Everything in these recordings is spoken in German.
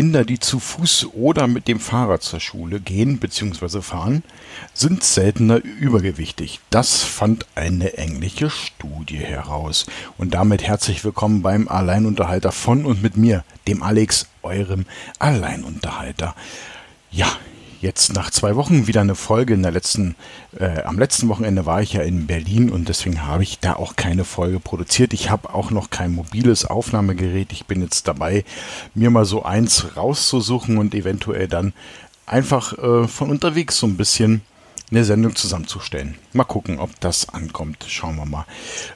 Kinder, die zu Fuß oder mit dem Fahrrad zur Schule gehen bzw. fahren, sind seltener übergewichtig. Das fand eine englische Studie heraus. Und damit herzlich willkommen beim Alleinunterhalter von und mit mir, dem Alex, eurem Alleinunterhalter. Ja, jetzt nach zwei Wochen wieder eine Folge. In der letzten, äh, am letzten Wochenende war ich ja in Berlin und deswegen habe ich da auch keine Folge produziert. Ich habe auch noch kein mobiles Aufnahmegerät. Ich bin jetzt dabei, mir mal so eins rauszusuchen und eventuell dann einfach äh, von unterwegs so ein bisschen eine Sendung zusammenzustellen. Mal gucken, ob das ankommt. Schauen wir mal.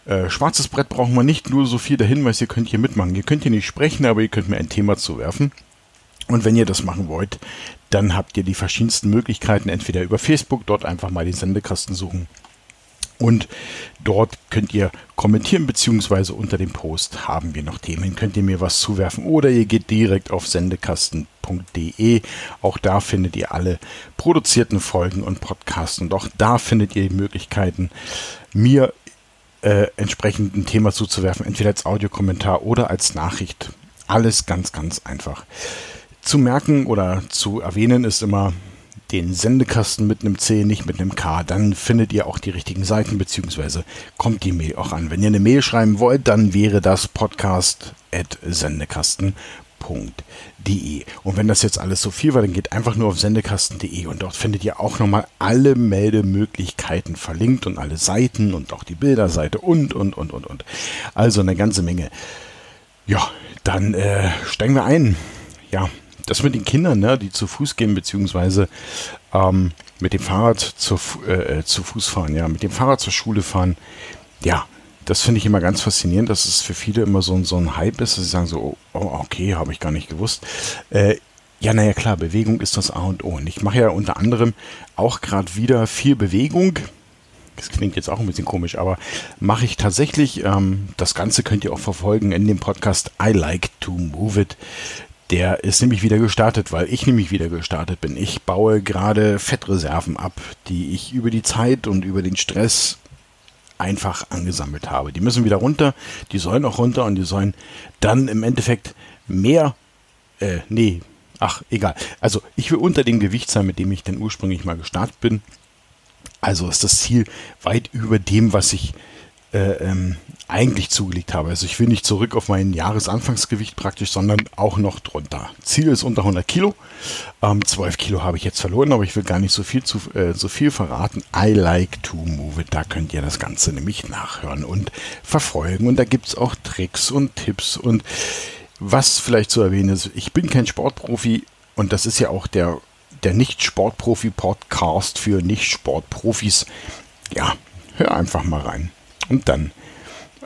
Äh, schwarzes Brett brauchen wir nicht, nur so viel der Hinweis, ihr könnt hier mitmachen. Ihr könnt hier nicht sprechen, aber ihr könnt mir ein Thema zuwerfen. Und wenn ihr das machen wollt, dann habt ihr die verschiedensten Möglichkeiten, entweder über Facebook, dort einfach mal den Sendekasten suchen. Und dort könnt ihr kommentieren, beziehungsweise unter dem Post haben wir noch Themen, könnt ihr mir was zuwerfen oder ihr geht direkt auf sendekasten.de. Auch da findet ihr alle produzierten Folgen und Podcasts und auch da findet ihr die Möglichkeiten, mir äh, entsprechend ein Thema zuzuwerfen, entweder als Audiokommentar oder als Nachricht. Alles ganz, ganz einfach. Zu merken oder zu erwähnen ist immer den Sendekasten mit einem C, nicht mit einem K. Dann findet ihr auch die richtigen Seiten, beziehungsweise kommt die Mail auch an. Wenn ihr eine Mail schreiben wollt, dann wäre das podcast.sendekasten.de. Und wenn das jetzt alles so viel war, dann geht einfach nur auf sendekasten.de und dort findet ihr auch nochmal alle Meldemöglichkeiten verlinkt und alle Seiten und auch die Bilderseite und, und, und, und, und. Also eine ganze Menge. Ja, dann äh, steigen wir ein. Ja, das mit den Kindern, ne, die zu Fuß gehen, beziehungsweise ähm, mit dem Fahrrad zu, äh, zu Fuß fahren, ja, mit dem Fahrrad zur Schule fahren, ja, das finde ich immer ganz faszinierend, dass es für viele immer so, so ein Hype ist, dass sie sagen so, oh, oh okay, habe ich gar nicht gewusst. Äh, ja, naja, klar, Bewegung ist das A und O. Und ich mache ja unter anderem auch gerade wieder viel Bewegung. Das klingt jetzt auch ein bisschen komisch, aber mache ich tatsächlich. Ähm, das Ganze könnt ihr auch verfolgen in dem Podcast I Like to Move It. Der ist nämlich wieder gestartet, weil ich nämlich wieder gestartet bin. Ich baue gerade Fettreserven ab, die ich über die Zeit und über den Stress einfach angesammelt habe. Die müssen wieder runter, die sollen auch runter und die sollen dann im Endeffekt mehr, äh, nee, ach, egal. Also ich will unter dem Gewicht sein, mit dem ich dann ursprünglich mal gestartet bin. Also ist das Ziel weit über dem, was ich äh, ähm, eigentlich zugelegt habe. Also ich will nicht zurück auf mein Jahresanfangsgewicht praktisch, sondern auch noch drunter. Ziel ist unter 100 Kilo. Ähm, 12 Kilo habe ich jetzt verloren, aber ich will gar nicht so viel, zu, äh, so viel verraten. I like to move it. Da könnt ihr das Ganze nämlich nachhören und verfolgen. Und da gibt es auch Tricks und Tipps. Und was vielleicht zu erwähnen ist, ich bin kein Sportprofi und das ist ja auch der, der Nicht-Sportprofi-Podcast für Nicht-Sportprofis. Ja, hör einfach mal rein. Und dann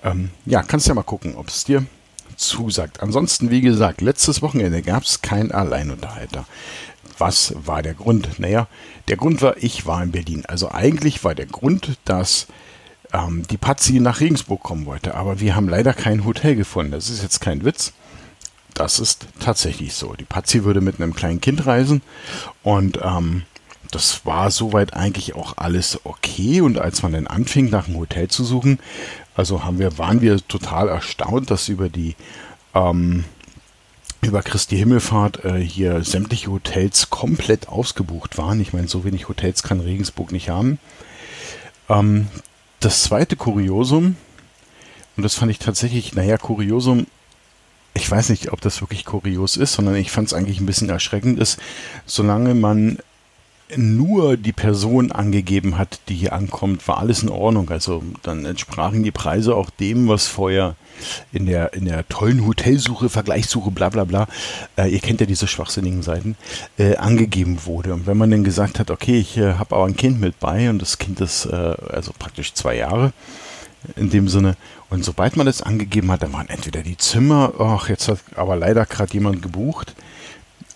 ähm, ja, kannst ja mal gucken, ob es dir zusagt. Ansonsten, wie gesagt, letztes Wochenende gab es keinen Alleinunterhalter. Was war der Grund? Naja, der Grund war, ich war in Berlin. Also eigentlich war der Grund, dass ähm, die Patsy nach Regensburg kommen wollte. Aber wir haben leider kein Hotel gefunden. Das ist jetzt kein Witz. Das ist tatsächlich so. Die Patsy würde mit einem kleinen Kind reisen und ähm, das war soweit eigentlich auch alles okay. Und als man dann anfing, nach einem Hotel zu suchen, also haben wir, waren wir total erstaunt, dass über die ähm, über Christi Himmelfahrt äh, hier sämtliche Hotels komplett ausgebucht waren. Ich meine, so wenig Hotels kann Regensburg nicht haben. Ähm, das zweite Kuriosum, und das fand ich tatsächlich, naja, Kuriosum, ich weiß nicht, ob das wirklich kurios ist, sondern ich fand es eigentlich ein bisschen erschreckend, ist, solange man nur die Person angegeben hat, die hier ankommt, war alles in Ordnung. Also dann entsprachen die Preise auch dem, was vorher in der, in der tollen Hotelsuche, Vergleichssuche, bla bla bla, äh, ihr kennt ja diese schwachsinnigen Seiten, äh, angegeben wurde. Und wenn man dann gesagt hat, okay, ich äh, habe aber ein Kind mit bei und das Kind ist äh, also praktisch zwei Jahre in dem Sinne. Und sobald man das angegeben hat, dann waren entweder die Zimmer, ach, jetzt hat aber leider gerade jemand gebucht,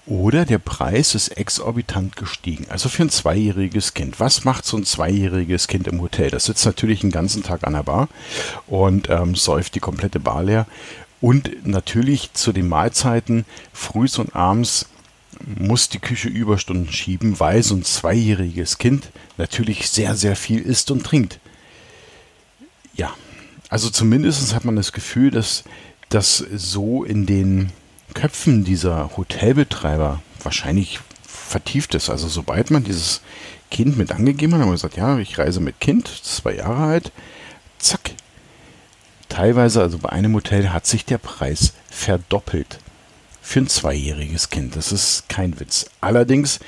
oder der Preis ist exorbitant gestiegen. Also für ein zweijähriges Kind. Was macht so ein zweijähriges Kind im Hotel? Das sitzt natürlich den ganzen Tag an der Bar und ähm, säuft die komplette Bar leer. Und natürlich zu den Mahlzeiten, frühs und abends, muss die Küche Überstunden schieben, weil so ein zweijähriges Kind natürlich sehr, sehr viel isst und trinkt. Ja, also zumindest hat man das Gefühl, dass das so in den Köpfen dieser Hotelbetreiber wahrscheinlich vertieft ist. Also sobald man dieses Kind mit angegeben hat, haben wir gesagt, ja, ich reise mit Kind, zwei Jahre alt, zack. Teilweise, also bei einem Hotel, hat sich der Preis verdoppelt für ein zweijähriges Kind. Das ist kein Witz. Allerdings,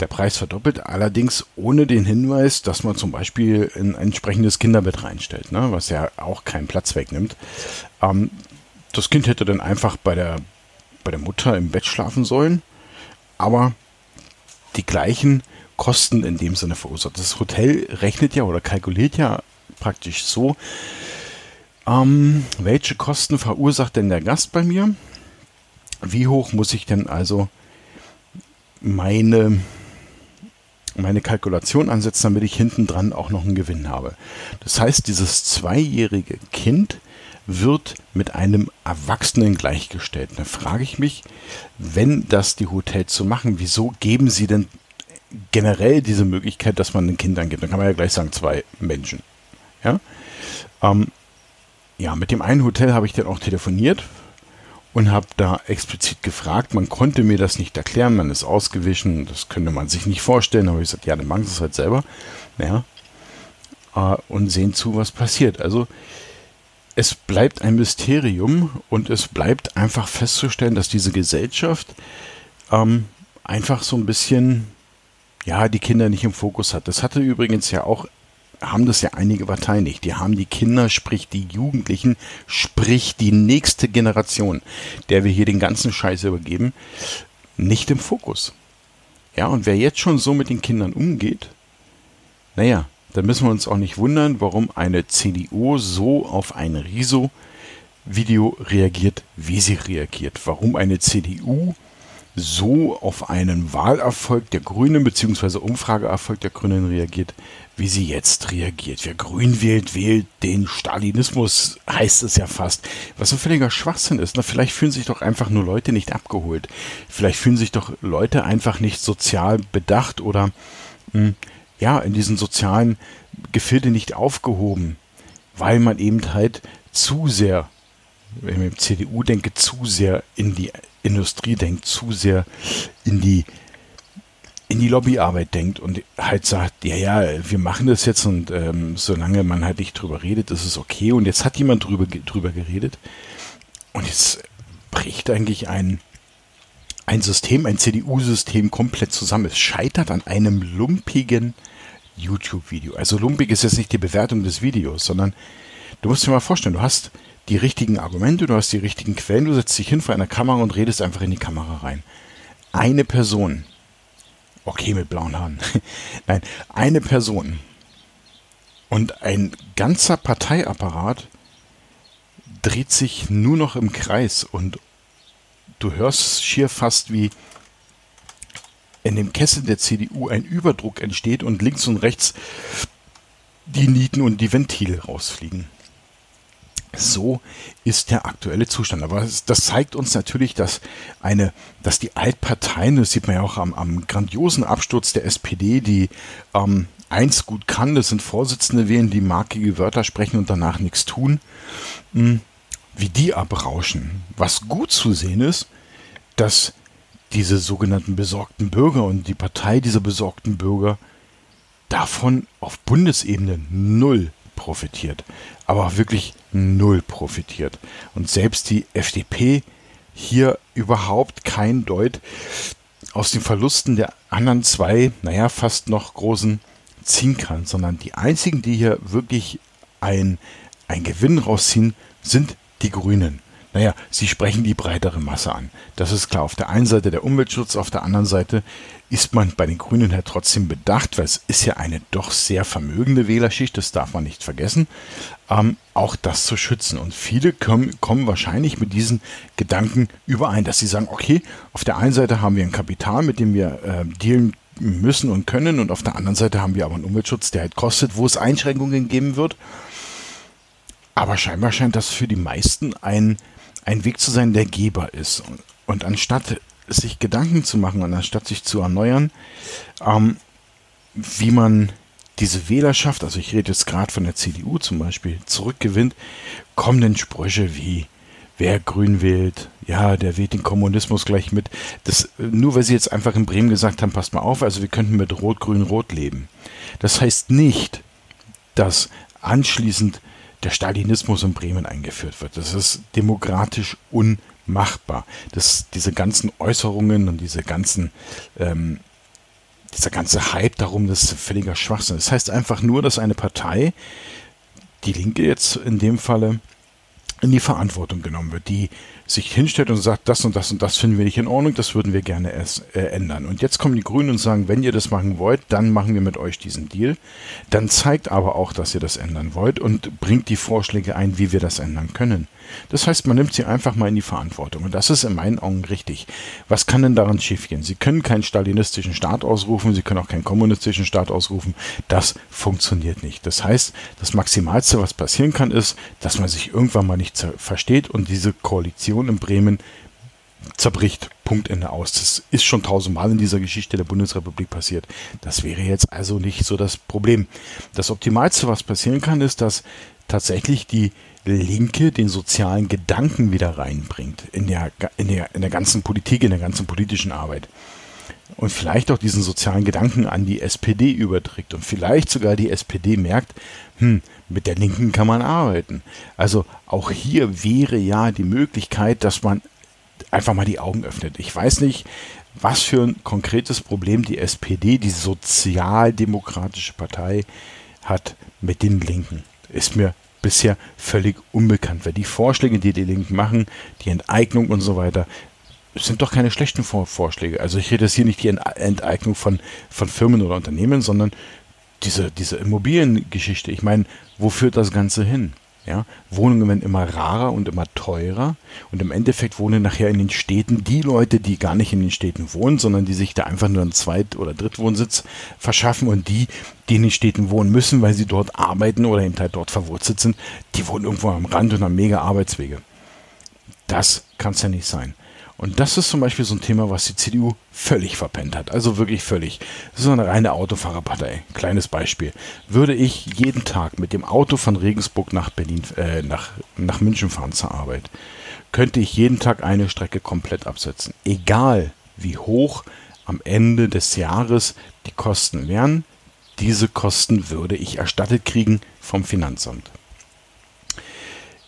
der Preis verdoppelt, allerdings ohne den Hinweis, dass man zum Beispiel ein entsprechendes Kinderbett reinstellt, ne, was ja auch keinen Platz wegnimmt. Ähm, das Kind hätte dann einfach bei der, bei der Mutter im Bett schlafen sollen, aber die gleichen Kosten in dem Sinne verursacht. Das Hotel rechnet ja oder kalkuliert ja praktisch so, ähm, welche Kosten verursacht denn der Gast bei mir? Wie hoch muss ich denn also meine, meine Kalkulation ansetzen, damit ich hinten dran auch noch einen Gewinn habe? Das heißt, dieses zweijährige Kind wird mit einem Erwachsenen gleichgestellt. Da frage ich mich, wenn das die Hotels so machen, wieso geben sie denn generell diese Möglichkeit, dass man ein Kind angibt? Dann kann man ja gleich sagen, zwei Menschen. Ja, ähm, ja mit dem einen Hotel habe ich dann auch telefoniert und habe da explizit gefragt. Man konnte mir das nicht erklären, man ist ausgewichen, das könnte man sich nicht vorstellen. Aber ich gesagt, ja, dann machen Sie es halt selber. Ja, äh, und sehen zu, was passiert. Also es bleibt ein Mysterium und es bleibt einfach festzustellen, dass diese Gesellschaft ähm, einfach so ein bisschen, ja, die Kinder nicht im Fokus hat. Das hatte übrigens ja auch, haben das ja einige Parteien nicht. Die haben die Kinder, sprich die Jugendlichen, sprich die nächste Generation, der wir hier den ganzen Scheiß übergeben, nicht im Fokus. Ja, und wer jetzt schon so mit den Kindern umgeht, naja, dann müssen wir uns auch nicht wundern, warum eine CDU so auf ein Riso-Video reagiert, wie sie reagiert. Warum eine CDU so auf einen Wahlerfolg der Grünen bzw. Umfrageerfolg der Grünen reagiert, wie sie jetzt reagiert. Wer grün wählt, wählt den Stalinismus, heißt es ja fast. Was ein völliger Schwachsinn ist. Na, vielleicht fühlen sich doch einfach nur Leute nicht abgeholt. Vielleicht fühlen sich doch Leute einfach nicht sozial bedacht oder mh, hm, ja, in diesen sozialen Gefilde nicht aufgehoben, weil man eben halt zu sehr, wenn ich mit CDU denke, zu sehr in die Industrie denkt, zu sehr in die in die Lobbyarbeit denkt und halt sagt, ja, ja, wir machen das jetzt und ähm, solange man halt nicht drüber redet, ist es okay. Und jetzt hat jemand drüber, drüber geredet und jetzt bricht eigentlich ein, ein System, ein CDU-System komplett zusammen. Es scheitert an einem lumpigen YouTube-Video. Also lumpig ist jetzt nicht die Bewertung des Videos, sondern du musst dir mal vorstellen, du hast die richtigen Argumente, du hast die richtigen Quellen, du setzt dich hin vor einer Kamera und redest einfach in die Kamera rein. Eine Person, okay mit blauen Haaren, nein, eine Person und ein ganzer Parteiapparat dreht sich nur noch im Kreis und du hörst schier fast wie in dem Kessel der CDU ein Überdruck entsteht und links und rechts die Nieten und die Ventile rausfliegen. So ist der aktuelle Zustand. Aber das zeigt uns natürlich, dass eine, dass die Altparteien, das sieht man ja auch am, am grandiosen Absturz der SPD, die ähm, eins gut kann, das sind Vorsitzende wählen, die markige Wörter sprechen und danach nichts tun, hm, wie die abrauschen. Was gut zu sehen ist, dass diese sogenannten besorgten Bürger und die Partei dieser besorgten Bürger davon auf Bundesebene null profitiert. Aber wirklich null profitiert. Und selbst die FDP hier überhaupt kein Deut aus den Verlusten der anderen zwei, naja, fast noch großen ziehen kann, sondern die einzigen, die hier wirklich ein, ein Gewinn rausziehen, sind die Grünen. Naja, sie sprechen die breitere Masse an. Das ist klar. Auf der einen Seite der Umweltschutz, auf der anderen Seite ist man bei den Grünen ja trotzdem bedacht, weil es ist ja eine doch sehr vermögende Wählerschicht, das darf man nicht vergessen, ähm, auch das zu schützen. Und viele kommen, kommen wahrscheinlich mit diesen Gedanken überein, dass sie sagen, okay, auf der einen Seite haben wir ein Kapital, mit dem wir äh, dealen müssen und können, und auf der anderen Seite haben wir aber einen Umweltschutz, der halt kostet, wo es Einschränkungen geben wird. Aber scheinbar scheint das für die meisten ein ein Weg zu sein, der Geber ist. Und, und anstatt sich Gedanken zu machen und anstatt sich zu erneuern, ähm, wie man diese Wählerschaft, also ich rede jetzt gerade von der CDU zum Beispiel, zurückgewinnt, kommen denn Sprüche wie, wer grün wählt, ja, der wählt den Kommunismus gleich mit. Das, nur weil sie jetzt einfach in Bremen gesagt haben, passt mal auf, also wir könnten mit Rot, Grün, Rot leben. Das heißt nicht, dass anschließend der Stalinismus in Bremen eingeführt wird. Das ist demokratisch unmachbar. Das, diese ganzen Äußerungen und diese ganzen, ähm, dieser ganze Hype darum, das ist völliger Schwachsinn. Das heißt einfach nur, dass eine Partei, die Linke jetzt in dem Falle, in die Verantwortung genommen wird, die sich hinstellt und sagt, das und das und das finden wir nicht in Ordnung, das würden wir gerne erst äh, ändern. Und jetzt kommen die Grünen und sagen, wenn ihr das machen wollt, dann machen wir mit euch diesen Deal. Dann zeigt aber auch, dass ihr das ändern wollt und bringt die Vorschläge ein, wie wir das ändern können. Das heißt, man nimmt sie einfach mal in die Verantwortung. Und das ist in meinen Augen richtig. Was kann denn daran schiefgehen? Sie können keinen stalinistischen Staat ausrufen, Sie können auch keinen kommunistischen Staat ausrufen. Das funktioniert nicht. Das heißt, das Maximalste, was passieren kann, ist, dass man sich irgendwann mal nicht versteht und diese Koalition in Bremen zerbricht. Punkt Ende aus. Das ist schon tausendmal in dieser Geschichte der Bundesrepublik passiert. Das wäre jetzt also nicht so das Problem. Das Optimalste, was passieren kann, ist, dass tatsächlich die Linke den sozialen Gedanken wieder reinbringt in der, in der, in der ganzen Politik, in der ganzen politischen Arbeit. Und vielleicht auch diesen sozialen Gedanken an die SPD überträgt und vielleicht sogar die SPD merkt, hm, mit der Linken kann man arbeiten. Also auch hier wäre ja die Möglichkeit, dass man einfach mal die Augen öffnet. Ich weiß nicht, was für ein konkretes Problem die SPD, die sozialdemokratische Partei, hat mit den Linken. Ist mir bisher völlig unbekannt. Weil die Vorschläge, die die Linken machen, die Enteignung und so weiter, sind doch keine schlechten Vorschläge. Also ich rede jetzt hier nicht die Enteignung von, von Firmen oder Unternehmen, sondern diese, diese Immobiliengeschichte. Ich meine, wo führt das Ganze hin? Ja, Wohnungen werden immer rarer und immer teurer und im Endeffekt wohnen nachher in den Städten die Leute, die gar nicht in den Städten wohnen, sondern die sich da einfach nur einen Zweit- oder Drittwohnsitz verschaffen und die, die in den Städten wohnen müssen, weil sie dort arbeiten oder eben halt dort verwurzelt sind, die wohnen irgendwo am Rand und haben mega Arbeitswege. Das kann es ja nicht sein. Und das ist zum Beispiel so ein Thema, was die CDU völlig verpennt hat. Also wirklich völlig. Das ist eine reine Autofahrerpartei. Kleines Beispiel. Würde ich jeden Tag mit dem Auto von Regensburg nach Berlin, äh, nach, nach München fahren zur Arbeit, könnte ich jeden Tag eine Strecke komplett absetzen. Egal wie hoch am Ende des Jahres die Kosten wären, diese Kosten würde ich erstattet kriegen vom Finanzamt.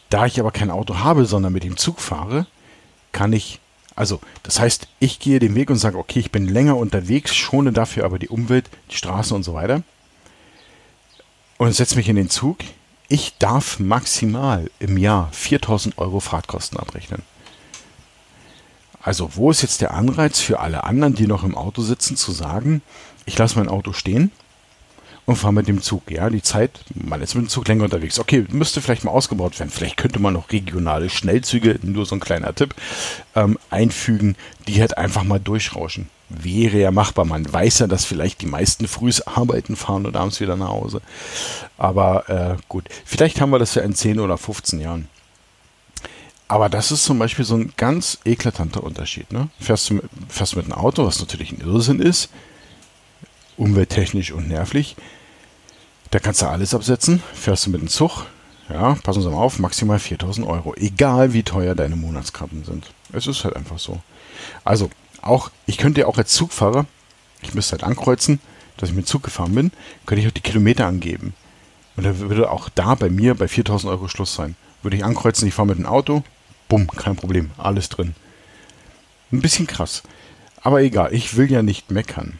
Da ich aber kein Auto habe, sondern mit dem Zug fahre, kann ich also, das heißt, ich gehe den Weg und sage, okay, ich bin länger unterwegs, schone dafür aber die Umwelt, die Straßen und so weiter. Und setze mich in den Zug. Ich darf maximal im Jahr 4000 Euro Fahrtkosten abrechnen. Also, wo ist jetzt der Anreiz für alle anderen, die noch im Auto sitzen, zu sagen, ich lasse mein Auto stehen und fahre mit dem Zug. Ja, die Zeit, man ist mit dem Zug länger unterwegs. Okay, müsste vielleicht mal ausgebaut werden. Vielleicht könnte man noch regionale Schnellzüge, nur so ein kleiner Tipp, ähm, einfügen, die halt einfach mal durchrauschen. Wäre ja machbar. Man weiß ja, dass vielleicht die meisten frühs arbeiten fahren und abends wieder nach Hause. Aber äh, gut, vielleicht haben wir das ja in 10 oder 15 Jahren. Aber das ist zum Beispiel so ein ganz eklatanter Unterschied. Ne? Fährst, du mit, fährst du mit einem Auto, was natürlich ein Irrsinn ist, umwelttechnisch und nervlich. Da kannst du alles absetzen. Fährst du mit dem Zug, ja, passen Sie mal auf, maximal 4000 Euro. Egal wie teuer deine Monatskarten sind. Es ist halt einfach so. Also, auch, ich könnte ja auch als Zugfahrer, ich müsste halt ankreuzen, dass ich mit Zug gefahren bin, könnte ich auch die Kilometer angeben. Und dann würde auch da bei mir bei 4000 Euro Schluss sein. Würde ich ankreuzen, ich fahre mit dem Auto, bumm, kein Problem, alles drin. Ein bisschen krass. Aber egal, ich will ja nicht meckern.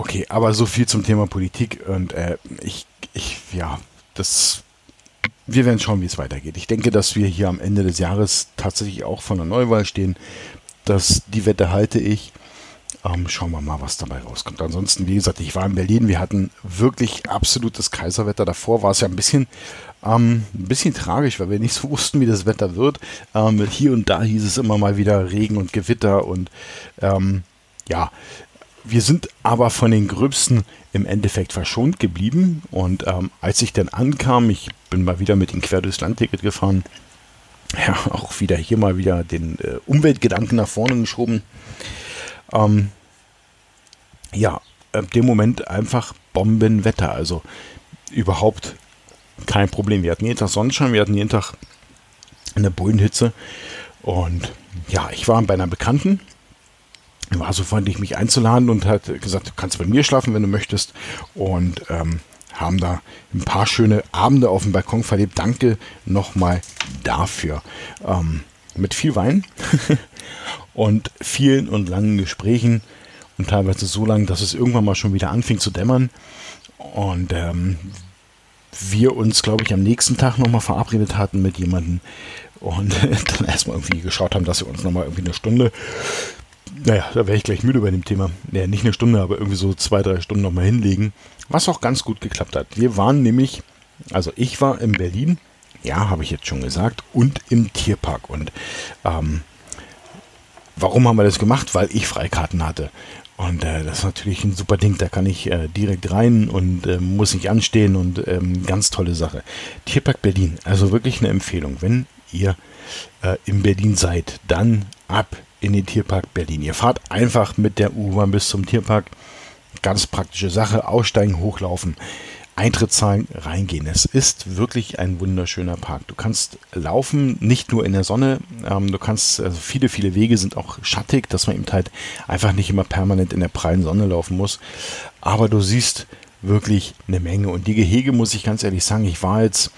Okay, aber so viel zum Thema Politik und äh, ich, ich, ja, das, wir werden schauen, wie es weitergeht. Ich denke, dass wir hier am Ende des Jahres tatsächlich auch von der Neuwahl stehen. dass die Wette halte ich. Ähm, schauen wir mal, was dabei rauskommt. Ansonsten, wie gesagt, ich war in Berlin. Wir hatten wirklich absolutes Kaiserwetter. Davor war es ja ein bisschen, ähm, ein bisschen tragisch, weil wir nicht so wussten, wie das Wetter wird. Ähm, hier und da hieß es immer mal wieder Regen und Gewitter und ähm, ja, wir sind aber von den Gröbsten im Endeffekt verschont geblieben. Und ähm, als ich dann ankam, ich bin mal wieder mit dem Quer durchs Landticket gefahren, ja, auch wieder hier mal wieder den äh, Umweltgedanken nach vorne geschoben. Ähm, ja, äh, dem Moment einfach Bombenwetter. Also überhaupt kein Problem. Wir hatten jeden Tag Sonnenschein, wir hatten jeden Tag in der Bullenhitze. Und ja, ich war bei einer Bekannten, war so freundlich, mich einzuladen und hat gesagt, du kannst bei mir schlafen, wenn du möchtest. Und ähm, haben da ein paar schöne Abende auf dem Balkon verlebt. Danke nochmal dafür. Ähm, mit viel Wein und vielen und langen Gesprächen und teilweise so lang, dass es irgendwann mal schon wieder anfing zu dämmern. Und ähm, wir uns, glaube ich, am nächsten Tag nochmal verabredet hatten mit jemandem und dann erstmal irgendwie geschaut haben, dass wir uns nochmal irgendwie eine Stunde, naja, da wäre ich gleich müde bei dem Thema, ja, nicht eine Stunde, aber irgendwie so zwei, drei Stunden nochmal hinlegen, was auch ganz gut geklappt hat. Wir waren nämlich, also ich war in Berlin, ja, habe ich jetzt schon gesagt, und im Tierpark und ähm, warum haben wir das gemacht? Weil ich Freikarten hatte. Und äh, das ist natürlich ein super Ding. Da kann ich äh, direkt rein und äh, muss nicht anstehen und ähm, ganz tolle Sache. Tierpark Berlin, also wirklich eine Empfehlung. Wenn ihr äh, in Berlin seid, dann ab in den Tierpark Berlin. Ihr fahrt einfach mit der U-Bahn bis zum Tierpark. Ganz praktische Sache. Aussteigen, hochlaufen. Eintritt zahlen, reingehen. Es ist wirklich ein wunderschöner Park. Du kannst laufen, nicht nur in der Sonne. Ähm, du kannst, also viele, viele Wege sind auch schattig, dass man eben halt einfach nicht immer permanent in der prallen Sonne laufen muss. Aber du siehst wirklich eine Menge. Und die Gehege, muss ich ganz ehrlich sagen, ich war jetzt,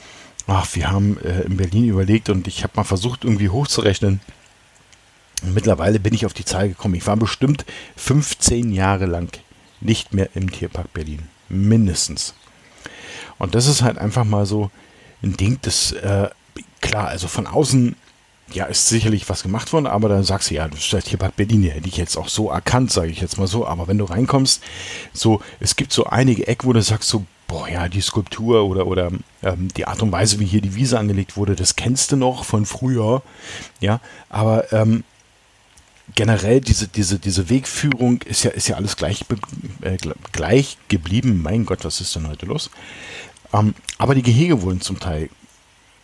ach, wir haben äh, in Berlin überlegt und ich habe mal versucht, irgendwie hochzurechnen. Mittlerweile bin ich auf die Zahl gekommen. Ich war bestimmt 15 Jahre lang nicht mehr im Tierpark Berlin. Mindestens. Und das ist halt einfach mal so ein Ding, das, äh, klar, also von außen, ja, ist sicherlich was gemacht worden, aber dann sagst du, ja, bist halt hier bei Berlin, hätte ich jetzt auch so erkannt, sage ich jetzt mal so. Aber wenn du reinkommst, so, es gibt so einige Ecken, wo du sagst so, boah, ja, die Skulptur oder, oder ähm, die Art und Weise, wie hier die Wiese angelegt wurde, das kennst du noch von früher, ja, aber ähm, generell diese, diese, diese Wegführung ist ja, ist ja alles gleich, äh, gleich geblieben. Mein Gott, was ist denn heute los? Ähm, aber die Gehege wurden zum Teil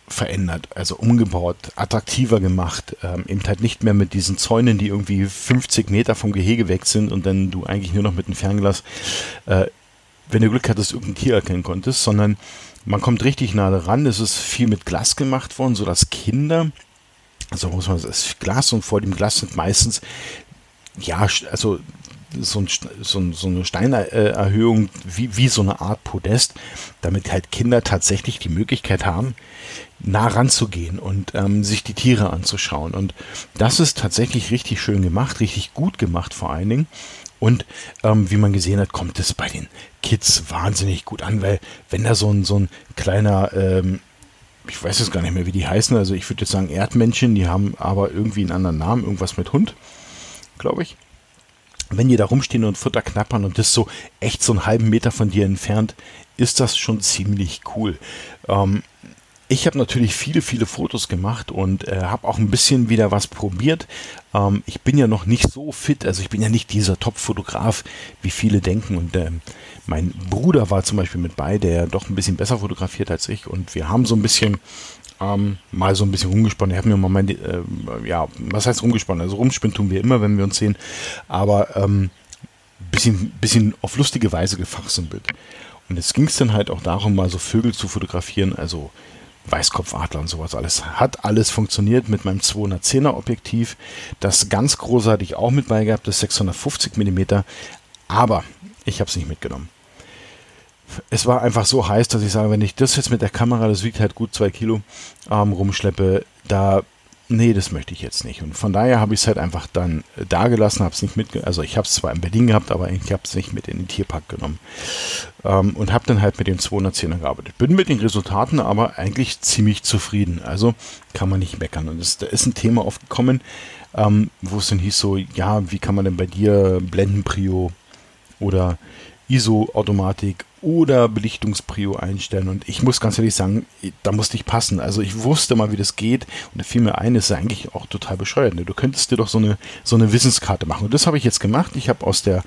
verändert, also umgebaut, attraktiver gemacht, ähm, eben halt nicht mehr mit diesen Zäunen, die irgendwie 50 Meter vom Gehege weg sind und dann du eigentlich nur noch mit dem Fernglas, äh, wenn du Glück hattest, irgendein Tier erkennen konntest, sondern man kommt richtig nah ran. Es ist viel mit Glas gemacht worden, sodass Kinder, also muss man das Glas und vor dem Glas sind meistens ja, also so, ein, so, so eine Steinerhöhung wie, wie so eine Art Podest, damit halt Kinder tatsächlich die Möglichkeit haben, nah ranzugehen und ähm, sich die Tiere anzuschauen. Und das ist tatsächlich richtig schön gemacht, richtig gut gemacht vor allen Dingen. Und ähm, wie man gesehen hat, kommt es bei den Kids wahnsinnig gut an, weil wenn da so ein, so ein kleiner, ähm, ich weiß jetzt gar nicht mehr, wie die heißen, also ich würde jetzt sagen Erdmännchen, die haben aber irgendwie einen anderen Namen, irgendwas mit Hund, glaube ich wenn die da rumstehen und Futter knappern und das so echt so einen halben Meter von dir entfernt, ist das schon ziemlich cool. Ähm, ich habe natürlich viele, viele Fotos gemacht und äh, habe auch ein bisschen wieder was probiert. Ähm, ich bin ja noch nicht so fit, also ich bin ja nicht dieser Top-Fotograf, wie viele denken. Und äh, mein Bruder war zum Beispiel mit bei, der doch ein bisschen besser fotografiert als ich. Und wir haben so ein bisschen ähm, mal so ein bisschen rumgesponnen. Ich habe mir mal mein, äh, ja, was heißt rumgesponnen? Also rumspinnen tun wir immer, wenn wir uns sehen, aber ähm, bisschen, bisschen auf lustige Weise gefachsimpelt. Und jetzt ging es dann halt auch darum, mal so Vögel zu fotografieren, also Weißkopfadler und sowas alles. Hat alles funktioniert mit meinem 210er Objektiv. Das ganz große hatte ich auch mit bei gehabt, das 650 mm. Aber ich habe es nicht mitgenommen es war einfach so heiß, dass ich sage, wenn ich das jetzt mit der Kamera, das wiegt halt gut zwei Kilo, ähm, rumschleppe, da, nee, das möchte ich jetzt nicht. Und von daher habe ich es halt einfach dann da gelassen, habe es nicht mit, also ich habe es zwar in Berlin gehabt, aber ich habe es nicht mit in den Tierpark genommen. Ähm, und habe dann halt mit dem 210er gearbeitet. Bin mit den Resultaten aber eigentlich ziemlich zufrieden. Also kann man nicht meckern. Und es, da ist ein Thema aufgekommen, ähm, wo es dann hieß so, ja, wie kann man denn bei dir Blendenprio oder ISO-Automatik oder Belichtungsprio einstellen. Und ich muss ganz ehrlich sagen, da musste ich passen. Also ich wusste mal, wie das geht. Und da fiel mir ein, ist eigentlich auch total bescheuert. Du könntest dir doch so eine, so eine Wissenskarte machen. Und das habe ich jetzt gemacht. Ich habe aus der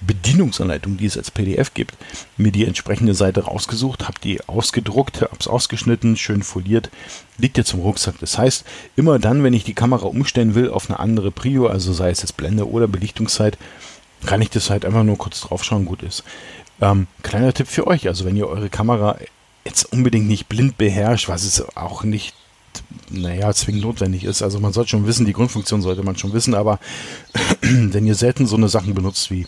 Bedienungsanleitung, die es als PDF gibt, mir die entsprechende Seite rausgesucht, habe die ausgedruckt, habe es ausgeschnitten, schön foliert, liegt jetzt im Rucksack. Das heißt, immer dann, wenn ich die Kamera umstellen will auf eine andere Prio, also sei es jetzt Blende oder Belichtungszeit, kann ich das halt einfach nur kurz draufschauen, gut ist. Ähm, kleiner Tipp für euch, also wenn ihr eure Kamera jetzt unbedingt nicht blind beherrscht, was es auch nicht naja, zwingend notwendig ist. Also man sollte schon wissen, die Grundfunktion sollte man schon wissen, aber wenn ihr selten so eine Sachen benutzt wie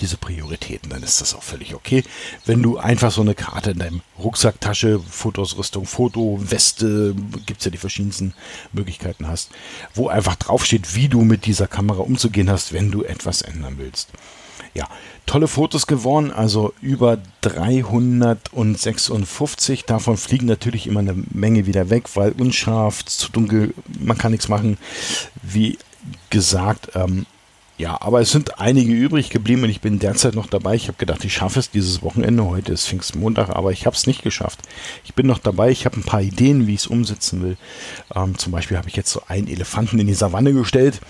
diese Prioritäten, dann ist das auch völlig okay. Wenn du einfach so eine Karte in deinem Rucksacktasche, Fotoausrüstung, Foto, Weste, gibt es ja die verschiedensten Möglichkeiten hast, wo einfach draufsteht, wie du mit dieser Kamera umzugehen hast, wenn du etwas ändern willst. Ja, tolle Fotos geworden, also über 356. Davon fliegen natürlich immer eine Menge wieder weg, weil unscharf, zu dunkel, man kann nichts machen. Wie gesagt, ähm, ja, aber es sind einige übrig geblieben und ich bin derzeit noch dabei. Ich habe gedacht, ich schaffe es dieses Wochenende. Heute ist Pfingstmontag, aber ich habe es nicht geschafft. Ich bin noch dabei. Ich habe ein paar Ideen, wie ich es umsetzen will. Ähm, zum Beispiel habe ich jetzt so einen Elefanten in die Savanne gestellt.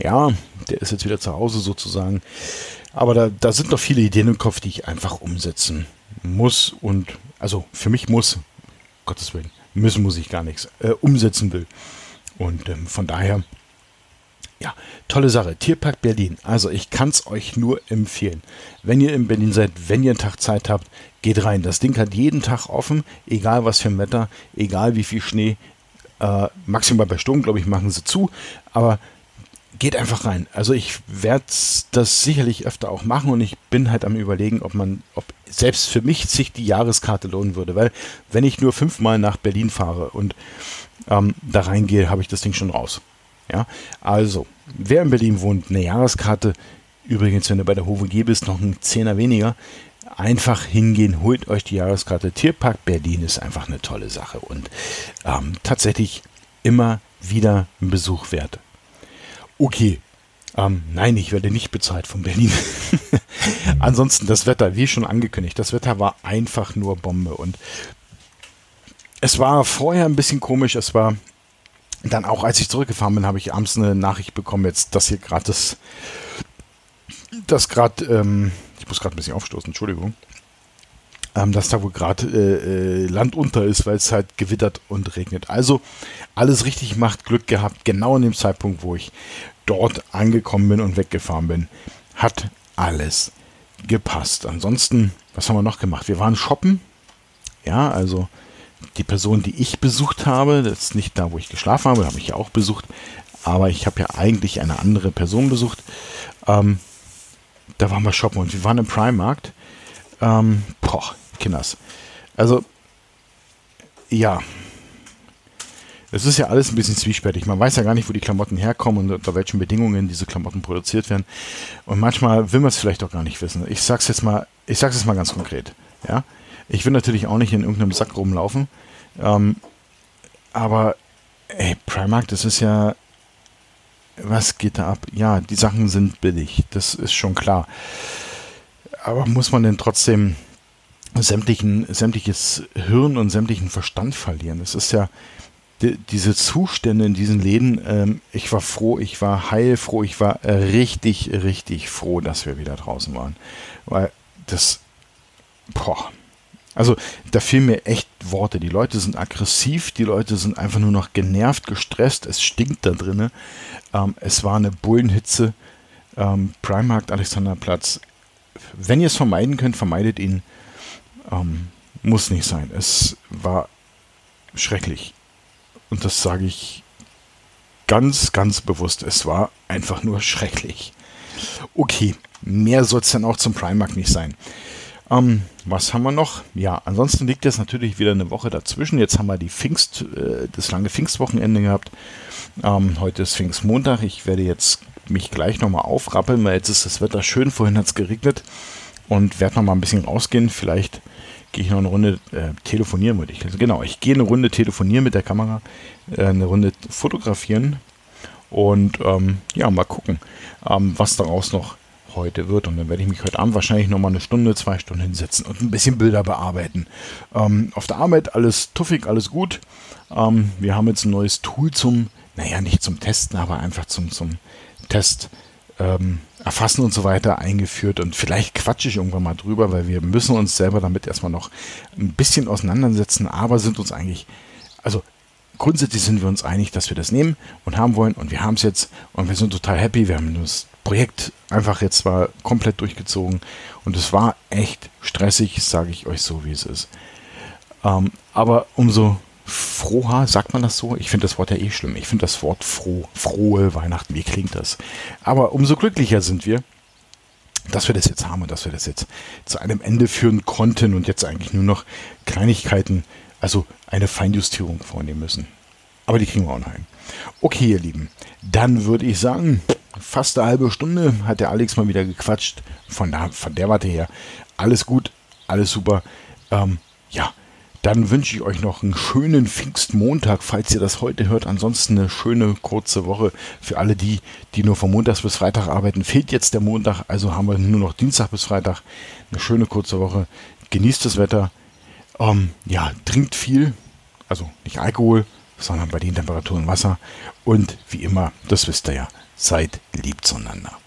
Ja, der ist jetzt wieder zu Hause sozusagen. Aber da, da sind noch viele Ideen im Kopf, die ich einfach umsetzen muss und, also für mich muss, Gottes Willen, müssen muss ich gar nichts, äh, umsetzen will. Und ähm, von daher ja, tolle Sache. Tierpark Berlin. Also ich kann es euch nur empfehlen. Wenn ihr in Berlin seid, wenn ihr einen Tag Zeit habt, geht rein. Das Ding hat jeden Tag offen, egal was für ein Wetter, egal wie viel Schnee. Äh, maximal bei Sturm, glaube ich, machen sie zu. Aber geht einfach rein. Also ich werde das sicherlich öfter auch machen und ich bin halt am überlegen, ob man, ob selbst für mich sich die Jahreskarte lohnen würde. Weil wenn ich nur fünfmal nach Berlin fahre und ähm, da reingehe, habe ich das Ding schon raus. Ja, also, wer in Berlin wohnt, eine Jahreskarte, übrigens, wenn du bei der HVG bist, noch ein Zehner weniger, einfach hingehen, holt euch die Jahreskarte. Tierpark Berlin ist einfach eine tolle Sache und ähm, tatsächlich immer wieder ein Besuch wert. Okay, ähm, nein, ich werde nicht bezahlt von Berlin. Ansonsten das Wetter, wie schon angekündigt, das Wetter war einfach nur Bombe und es war vorher ein bisschen komisch, es war dann auch als ich zurückgefahren bin, habe ich abends eine Nachricht bekommen, jetzt, dass hier gerade das, das gerade, ähm, ich muss gerade ein bisschen aufstoßen, Entschuldigung, ähm, dass da wohl gerade äh, äh, Land unter ist, weil es halt gewittert und regnet. Also alles richtig macht, Glück gehabt, genau in dem Zeitpunkt, wo ich dort angekommen bin und weggefahren bin, hat alles gepasst. Ansonsten, was haben wir noch gemacht? Wir waren shoppen, ja, also die Person, die ich besucht habe, das ist nicht da, wo ich geschlafen habe, habe ich ja auch besucht, aber ich habe ja eigentlich eine andere Person besucht. Ähm, da waren wir shoppen und wir waren im Primarkt. Ähm, boah, Kinders. Also, ja. Es ist ja alles ein bisschen zwiespältig. Man weiß ja gar nicht, wo die Klamotten herkommen und unter welchen Bedingungen diese Klamotten produziert werden. Und manchmal will man es vielleicht auch gar nicht wissen. Ich sag's jetzt mal, ich sag's jetzt mal ganz konkret. Ja. Ich will natürlich auch nicht in irgendeinem Sack rumlaufen. Ähm, aber, ey, Primark, das ist ja. Was geht da ab? Ja, die Sachen sind billig. Das ist schon klar. Aber muss man denn trotzdem sämtlichen, sämtliches Hirn und sämtlichen Verstand verlieren? Das ist ja die, diese Zustände in diesen Läden. Ähm, ich war froh, ich war heilfroh, ich war richtig, richtig froh, dass wir wieder draußen waren. Weil das, boah, also da fehlen mir echt Worte. Die Leute sind aggressiv, die Leute sind einfach nur noch genervt, gestresst, es stinkt da drinnen. Ähm, es war eine Bullenhitze. Ähm, Primarkt, Alexanderplatz. Wenn ihr es vermeiden könnt, vermeidet ihn. Ähm, muss nicht sein. Es war schrecklich. Und das sage ich ganz, ganz bewusst. Es war einfach nur schrecklich. Okay, mehr soll es dann auch zum Primark nicht sein. Ähm, was haben wir noch? Ja, ansonsten liegt jetzt natürlich wieder eine Woche dazwischen. Jetzt haben wir die Pfingst, äh, das lange Pfingstwochenende gehabt. Ähm, heute ist Pfingstmontag. Ich werde jetzt mich gleich nochmal aufrappeln, weil jetzt ist das Wetter schön. Vorhin hat es geregnet und werde nochmal ein bisschen rausgehen. Vielleicht gehe ich noch eine Runde äh, telefonieren mit ich. Also genau, ich gehe eine Runde telefonieren mit der Kamera, äh, eine Runde fotografieren und ähm, ja, mal gucken, ähm, was daraus noch heute wird. Und dann werde ich mich heute Abend wahrscheinlich nochmal eine Stunde, zwei Stunden hinsetzen und ein bisschen Bilder bearbeiten. Ähm, auf der Arbeit alles tuffig, alles gut. Ähm, wir haben jetzt ein neues Tool zum, naja, nicht zum Testen, aber einfach zum, zum Test ähm, erfassen und so weiter eingeführt. Und vielleicht quatsche ich irgendwann mal drüber, weil wir müssen uns selber damit erstmal noch ein bisschen auseinandersetzen, aber sind uns eigentlich, also grundsätzlich sind wir uns einig, dass wir das nehmen und haben wollen und wir haben es jetzt und wir sind total happy. Wir haben das Projekt einfach jetzt zwar komplett durchgezogen und es war echt stressig, sage ich euch so, wie es ist. Ähm, aber umso froher, sagt man das so? Ich finde das Wort ja eh schlimm. Ich finde das Wort froh, frohe Weihnachten, wie klingt das? Aber umso glücklicher sind wir, dass wir das jetzt haben und dass wir das jetzt zu einem Ende führen konnten und jetzt eigentlich nur noch Kleinigkeiten, also eine Feinjustierung vornehmen müssen. Aber die kriegen wir auch noch hin. Okay, ihr Lieben, dann würde ich sagen, fast eine halbe Stunde hat der Alex mal wieder gequatscht. Von, da, von der Warte her, alles gut, alles super. Ähm, ja, dann wünsche ich euch noch einen schönen Pfingstmontag, falls ihr das heute hört. Ansonsten eine schöne kurze Woche für alle die, die nur von Montags bis Freitag arbeiten. Fehlt jetzt der Montag, also haben wir nur noch Dienstag bis Freitag. Eine schöne kurze Woche. Genießt das Wetter. Ähm, ja, trinkt viel. Also nicht Alkohol, sondern bei den Temperaturen Wasser. Und wie immer, das wisst ihr ja, seid lieb zueinander.